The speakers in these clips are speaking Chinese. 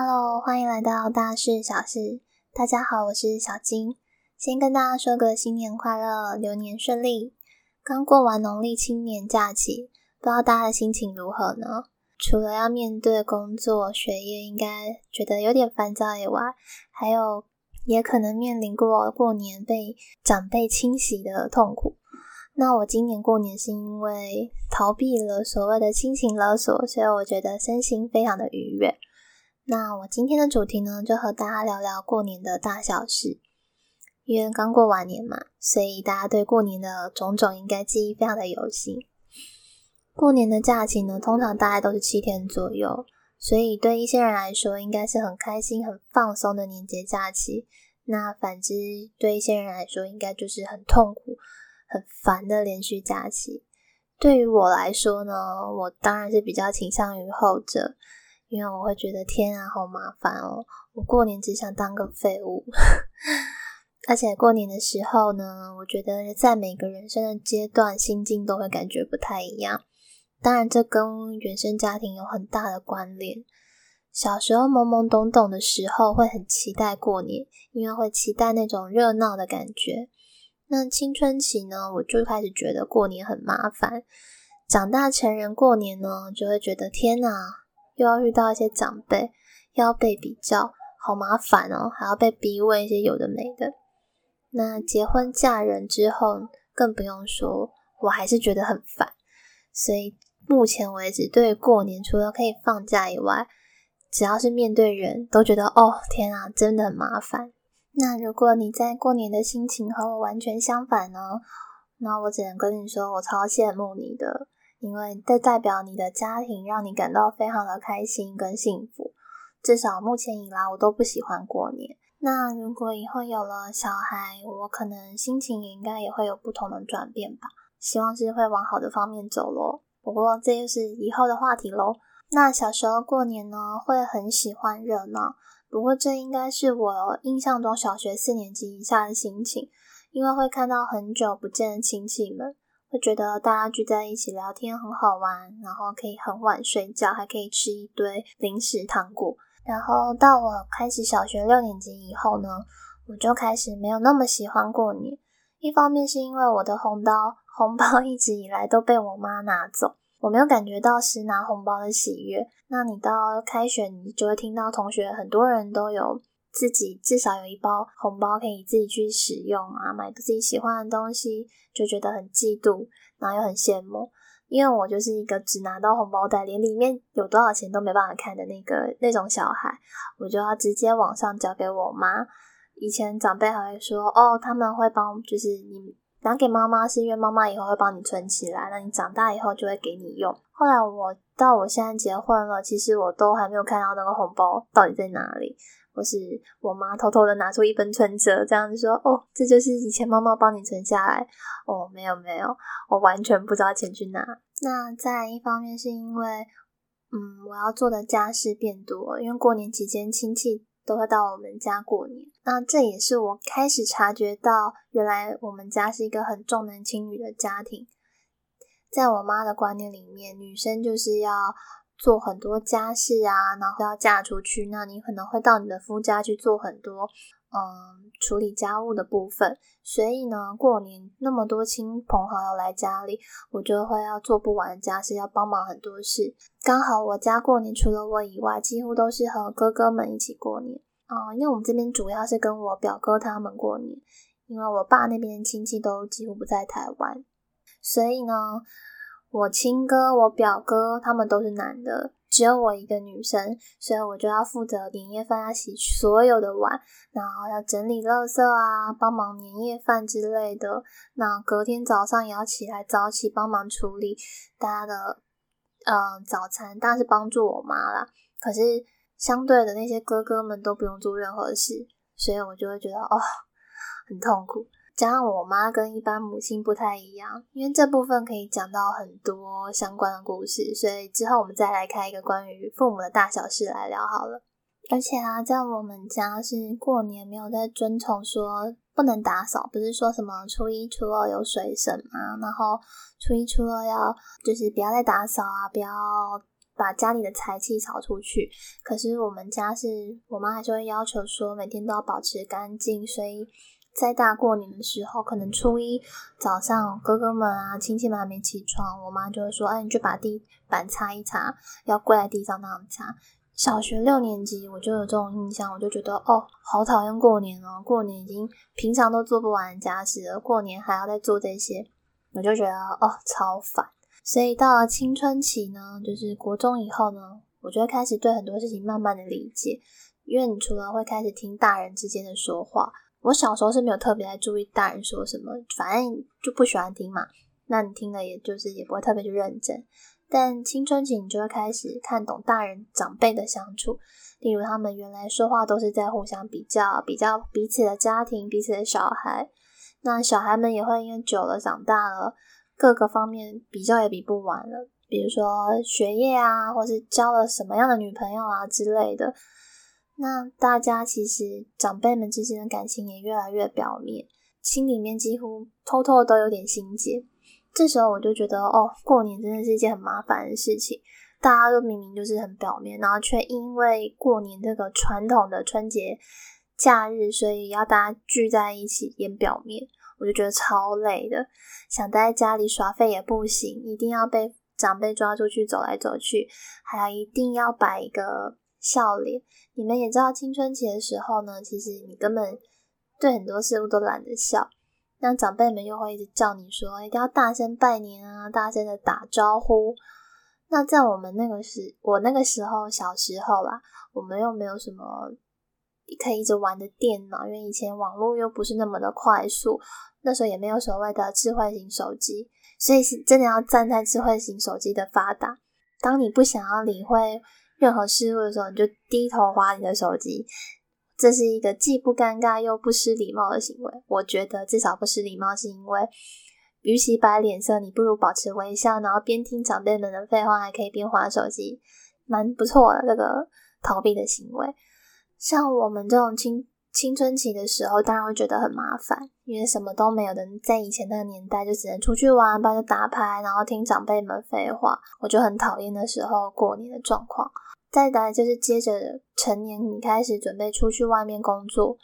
Hello，欢迎来到大事小事。大家好，我是小金。先跟大家说个新年快乐，流年顺利。刚过完农历新年假期，不知道大家的心情如何呢？除了要面对工作、学业，应该觉得有点烦躁以外，还有也可能面临过过年被长辈侵袭的痛苦。那我今年过年是因为逃避了所谓的亲情勒索，所以我觉得身心非常的愉悦。那我今天的主题呢，就和大家聊聊过年的大小事。因为刚过完年嘛，所以大家对过年的种种应该记忆非常的犹新。过年的假期呢，通常大概都是七天左右，所以对一些人来说，应该是很开心、很放松的年节假期。那反之，对一些人来说，应该就是很痛苦。很烦的连续假期，对于我来说呢，我当然是比较倾向于后者，因为我会觉得天啊，好麻烦哦！我过年只想当个废物，而且过年的时候呢，我觉得在每个人生的阶段，心境都会感觉不太一样。当然，这跟原生家庭有很大的关联。小时候懵懵懂懂的时候，会很期待过年，因为会期待那种热闹的感觉。那青春期呢，我就开始觉得过年很麻烦。长大成人过年呢，就会觉得天哪，又要遇到一些长辈，要被比较，好麻烦哦，还要被逼问一些有的没的。那结婚嫁人之后，更不用说，我还是觉得很烦。所以目前为止，对过年除了可以放假以外，只要是面对人都觉得哦，天啊，真的很麻烦。那如果你在过年的心情和我完全相反呢？那我只能跟你说，我超羡慕你的，因为这代表你的家庭让你感到非常的开心跟幸福。至少目前以来，我都不喜欢过年。那如果以后有了小孩，我可能心情也应该也会有不同的转变吧。希望是会往好的方面走咯。不过这就是以后的话题喽。那小时候过年呢，会很喜欢热闹。不过，这应该是我印象中小学四年级以下的心情，因为会看到很久不见的亲戚们，会觉得大家聚在一起聊天很好玩，然后可以很晚睡觉，还可以吃一堆零食糖果。然后到我开始小学六年级以后呢，我就开始没有那么喜欢过年。一方面是因为我的红包红包一直以来都被我妈拿走。我没有感觉到是拿红包的喜悦。那你到开学，你就会听到同学很多人都有自己至少有一包红包可以自己去使用啊，买自己喜欢的东西，就觉得很嫉妒，然后又很羡慕。因为我就是一个只拿到红包袋，连里面有多少钱都没办法看的那个那种小孩，我就要直接网上交给我妈。以前长辈还会说，哦，他们会帮，就是你。拿给妈妈是因为妈妈以后会帮你存起来，那你长大以后就会给你用。后来我到我现在结婚了，其实我都还没有看到那个红包到底在哪里，或是我妈偷偷的拿出一本存折，这样子说：“哦，这就是以前妈妈帮你存下来。”哦，没有没有，我完全不知道钱去哪。那在一方面是因为，嗯，我要做的家事变多，因为过年期间亲戚。都会到我们家过年，那这也是我开始察觉到，原来我们家是一个很重男轻女的家庭。在我妈的观念里面，女生就是要做很多家事啊，然后要嫁出去，那你可能会到你的夫家去做很多。嗯，处理家务的部分，所以呢，过年那么多亲朋好友来家里，我就会要做不完的家事，要帮忙很多事。刚好我家过年除了我以外，几乎都是和哥哥们一起过年啊，因为我们这边主要是跟我表哥他们过年，因为我爸那边亲戚都几乎不在台湾，所以呢，我亲哥、我表哥他们都是男的。只有我一个女生，所以我就要负责年夜饭要洗所有的碗，然后要整理垃圾啊，帮忙年夜饭之类的。那隔天早上也要起来早起帮忙处理大家的嗯早餐，当然是帮助我妈啦。可是相对的那些哥哥们都不用做任何事，所以我就会觉得哦很痛苦。加上我妈跟一般母亲不太一样，因为这部分可以讲到很多相关的故事，所以之后我们再来开一个关于父母的大小事来聊好了。而且啊，在我们家是过年没有在遵从说不能打扫，不是说什么初一初二有水神嘛，然后初一初二要就是不要再打扫啊，不要把家里的财气扫出去。可是我们家是我妈还是会要求说，每天都要保持干净，所以在大过年的时候，可能初一早上哥哥们啊亲戚们还没起床，我妈就会说：“哎，你就把地板擦一擦，要跪在地上那样擦。”小学六年级我就有这种印象，我就觉得哦，好讨厌过年哦！过年已经平常都做不完家事了，过年还要再做这些，我就觉得哦，超烦。所以到了青春期呢，就是国中以后呢，我就会开始对很多事情慢慢的理解，因为你除了会开始听大人之间的说话，我小时候是没有特别在注意大人说什么，反正就不喜欢听嘛。那你听了，也就是也不会特别去认真。但青春期，你就会开始看懂大人长辈的相处，例如他们原来说话都是在互相比较，比较彼此的家庭、彼此的小孩。那小孩们也会因为久了长大了，各个方面比较也比不完了，比如说学业啊，或是交了什么样的女朋友啊之类的。那大家其实长辈们之间的感情也越来越表面，心里面几乎偷偷都有点心结。这时候我就觉得，哦，过年真的是一件很麻烦的事情。大家都明明就是很表面，然后却因为过年这个传统的春节假日，所以要大家聚在一起演表面，我就觉得超累的。想待在家里耍废也不行，一定要被长辈抓出去走来走去，还要一定要摆一个笑脸。你们也知道，青春期的时候呢，其实你根本对很多事物都懒得笑。那长辈们又会一直叫你说一定要大声拜年啊，大声的打招呼。那在我们那个时，我那个时候小时候啦，我们又没有什么可以一直玩的电脑，因为以前网络又不是那么的快速，那时候也没有所谓的智慧型手机，所以是真的要站在智慧型手机的发达。当你不想要理会任何事物的时候，你就低头划你的手机。这是一个既不尴尬又不失礼貌的行为。我觉得至少不失礼貌，是因为与其摆脸色，你不如保持微笑，然后边听长辈们的废话，还可以边划手机，蛮不错的。这个逃避的行为，像我们这种青青春期的时候，当然会觉得很麻烦，因为什么都没有的，在以前那个年代，就只能出去玩，不然就打牌，然后听长辈们废话，我就很讨厌的时候过年的状况。再来就是接着成年，你开始准备出去外面工作，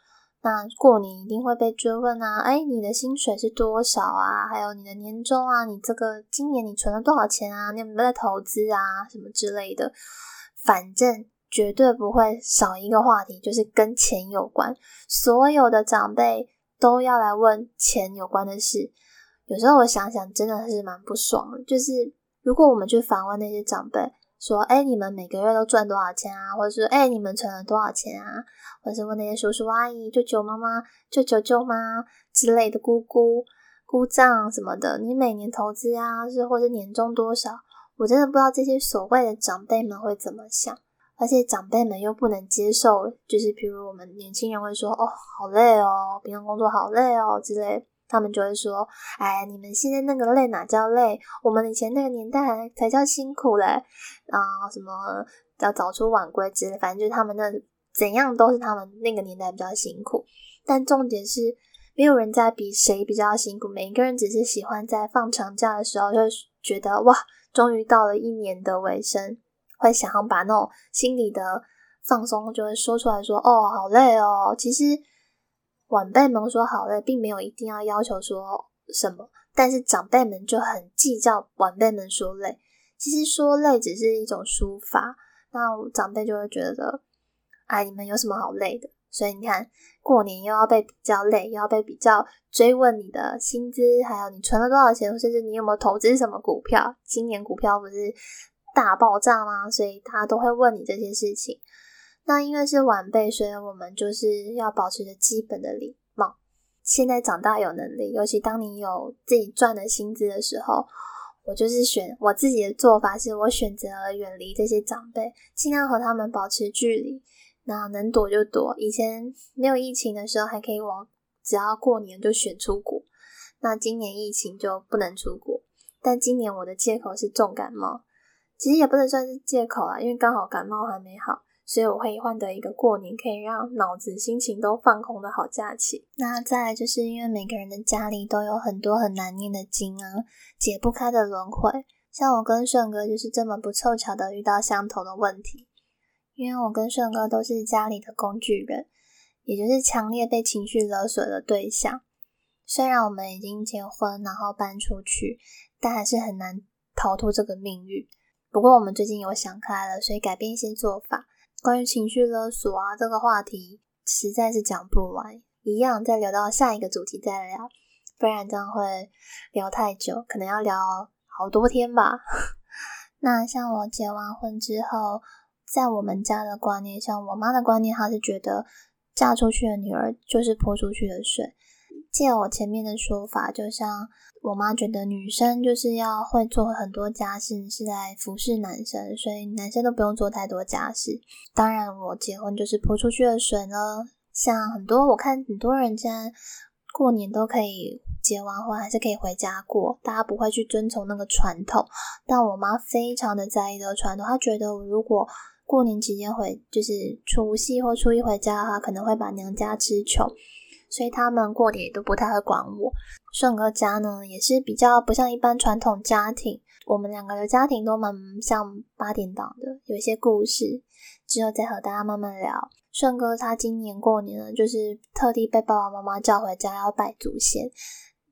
那过年一定会被追问啊，哎，你的薪水是多少啊？还有你的年终啊？你这个今年你存了多少钱啊？你有没有在投资啊？什么之类的，反正绝对不会少一个话题，就是跟钱有关。所有的长辈都要来问钱有关的事。有时候我想想，真的是蛮不爽的。就是如果我们去访问那些长辈。说，哎，你们每个月都赚多少钱啊？或者说，哎，你们存了多少钱啊？或者是问那些叔叔阿姨、舅舅妈妈、舅舅舅妈之类的姑姑、姑丈什么的，你每年投资啊，是或者年终多少？我真的不知道这些所谓的长辈们会怎么想，而且长辈们又不能接受，就是比如我们年轻人会说，哦，好累哦，平常工作好累哦之类。他们就会说：“哎，你们现在那个累哪叫累？我们以前那个年代还才叫辛苦嘞！啊，什么要早出晚归之类，反正就是他们那怎样都是他们那个年代比较辛苦。但重点是，没有人在比谁比较辛苦，每一个人只是喜欢在放长假的时候，就觉得哇，终于到了一年的尾声，会想要把那种心里的放松就会说出来说：哦，好累哦。其实。”晚辈们说好累，并没有一定要要求说什么，但是长辈们就很计较晚辈们说累。其实说累只是一种抒发，那长辈就会觉得，哎，你们有什么好累的？所以你看，过年又要被比较累，又要被比较追问你的薪资，还有你存了多少钱，甚至你有没有投资什么股票？今年股票不是大爆炸吗？所以他都会问你这些事情。那因为是晚辈，所以我们就是要保持着基本的礼貌。现在长大有能力，尤其当你有自己赚的薪资的时候，我就是选我自己的做法，是我选择了远离这些长辈，尽量和他们保持距离。那能躲就躲。以前没有疫情的时候，还可以往只要过年就选出国。那今年疫情就不能出国，但今年我的借口是重感冒，其实也不能算是借口啦，因为刚好感冒还没好。所以我会换得一个过年可以让脑子、心情都放空的好假期。那再来就是因为每个人的家里都有很多很难念的经啊，解不开的轮回，像我跟顺哥就是这么不凑巧的遇到相同的问题，因为我跟顺哥都是家里的工具人，也就是强烈被情绪勒索的对象。虽然我们已经结婚，然后搬出去，但还是很难逃脱这个命运。不过我们最近有想开了，所以改变一些做法。关于情绪勒索啊这个话题，实在是讲不完，一样再留到下一个主题再聊，不然这样会聊太久，可能要聊好多天吧。那像我结完婚之后，在我们家的观念，像我妈的观念，她是觉得嫁出去的女儿就是泼出去的水。借我前面的说法，就像我妈觉得女生就是要会做很多家事，是在服侍男生，所以男生都不用做太多家事。当然，我结婚就是泼出去的水呢。像很多我看很多人家过年都可以结完婚还是可以回家过，大家不会去遵从那个传统。但我妈非常的在意这个传统，她觉得如果过年期间回，就是除夕或初一回家的话，可能会把娘家吃穷。所以他们过年都不太会管我。顺哥家呢，也是比较不像一般传统家庭，我们两个的家庭都蛮像八点档的，有一些故事，之后再和大家慢慢聊。顺哥他今年过年呢，就是特地被爸爸妈妈叫回家要拜祖先。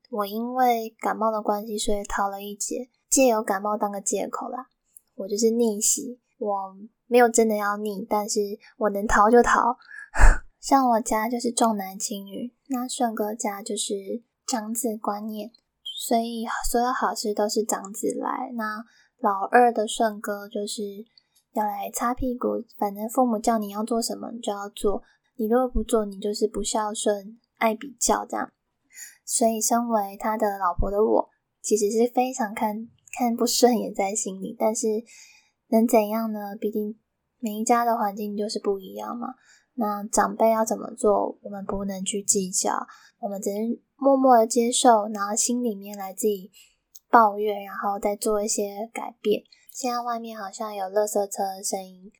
我因为感冒的关系，所以逃了一劫，借由感冒当个借口啦。我就是逆袭，我没有真的要逆，但是我能逃就逃。像我家就是重男轻女，那顺哥家就是长子观念，所以所有好事都是长子来。那老二的顺哥就是要来擦屁股，反正父母叫你要做什么，你就要做。你如果不做，你就是不孝顺、爱比较这样。所以，身为他的老婆的我，其实是非常看看不顺眼在心里。但是能怎样呢？毕竟每一家的环境就是不一样嘛。那长辈要怎么做，我们不能去计较，我们只能默默的接受，然后心里面来自己抱怨，然后再做一些改变。现在外面好像有垃圾车的声音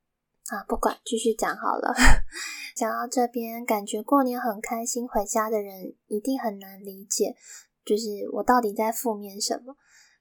啊，不管，继续讲好了。讲到这边，感觉过年很开心，回家的人一定很难理解，就是我到底在负面什么。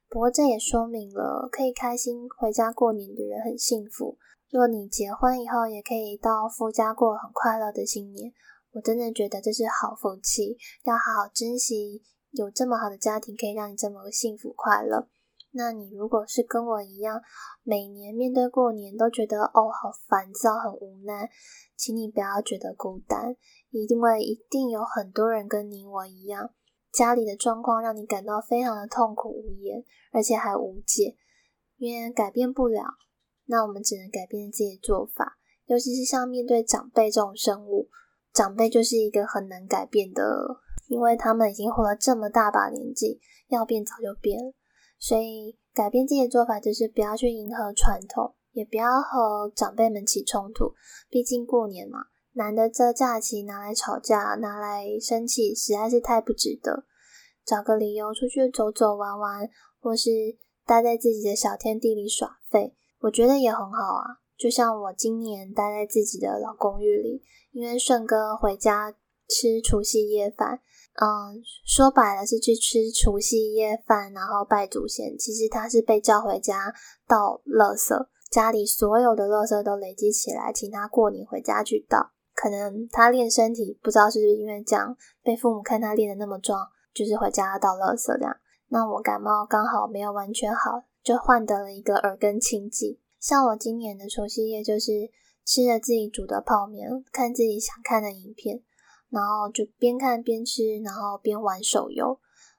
不过这也说明了，可以开心回家过年的人很幸福。若你结婚以后也可以到夫家过很快乐的新年，我真的觉得这是好福气，要好好珍惜有这么好的家庭可以让你这么幸福快乐。那你如果是跟我一样，每年面对过年都觉得哦好烦躁、很无奈，请你不要觉得孤单，因为一定有很多人跟你我一样，家里的状况让你感到非常的痛苦无言，而且还无解，因为改变不了。那我们只能改变自己的做法，尤其是像面对长辈这种生物，长辈就是一个很难改变的，因为他们已经活了这么大把年纪，要变早就变了。所以改变自己的做法，就是不要去迎合传统，也不要和长辈们起冲突。毕竟过年嘛，难得这假期拿来吵架、拿来生气，实在是太不值得。找个理由出去走走玩玩，或是待在自己的小天地里耍废。我觉得也很好啊，就像我今年待在自己的老公寓里，因为顺哥回家吃除夕夜饭，嗯，说白了是去吃除夕夜饭，然后拜祖先。其实他是被叫回家倒垃圾，家里所有的垃圾都累积起来，请他过年回家去倒。可能他练身体，不知道是不是因为这样，被父母看他练的那么壮，就是回家倒垃圾这样。那我感冒刚好没有完全好。就换得了一个耳根清净。像我今年的除夕夜，就是吃着自己煮的泡面，看自己想看的影片，然后就边看边吃，然后边玩手游。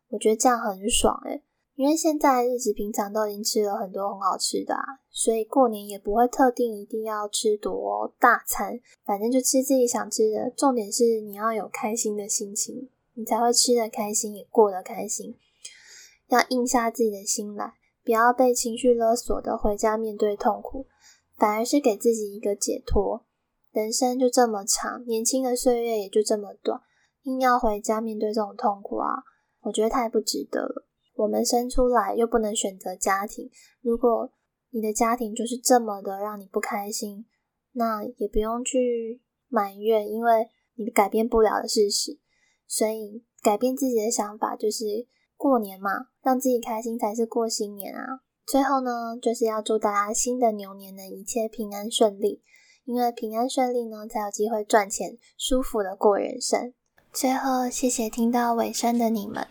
我觉得这样很爽诶，因为现在日子平常都已经吃了很多很好吃的，啊，所以过年也不会特定一定要吃多大餐，反正就吃自己想吃的。重点是你要有开心的心情，你才会吃得开心，也过得开心。要硬下自己的心来。不要被情绪勒索的回家面对痛苦，反而是给自己一个解脱。人生就这么长，年轻的岁月也就这么短，硬要回家面对这种痛苦啊，我觉得太不值得了。我们生出来又不能选择家庭，如果你的家庭就是这么的让你不开心，那也不用去埋怨，因为你改变不了的事实。所以改变自己的想法就是。过年嘛，让自己开心才是过新年啊！最后呢，就是要祝大家新的牛年呢一切平安顺利，因为平安顺利呢，才有机会赚钱，舒服的过人生。最后，谢谢听到尾声的你们。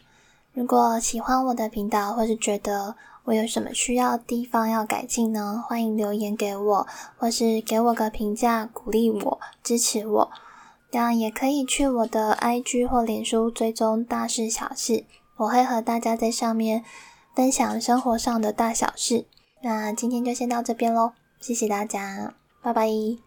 如果喜欢我的频道，或是觉得我有什么需要地方要改进呢，欢迎留言给我，或是给我个评价，鼓励我，支持我。当然，也可以去我的 IG 或脸书追踪大事小事，我会和大家在上面。分享生活上的大小事，那今天就先到这边喽，谢谢大家，拜拜。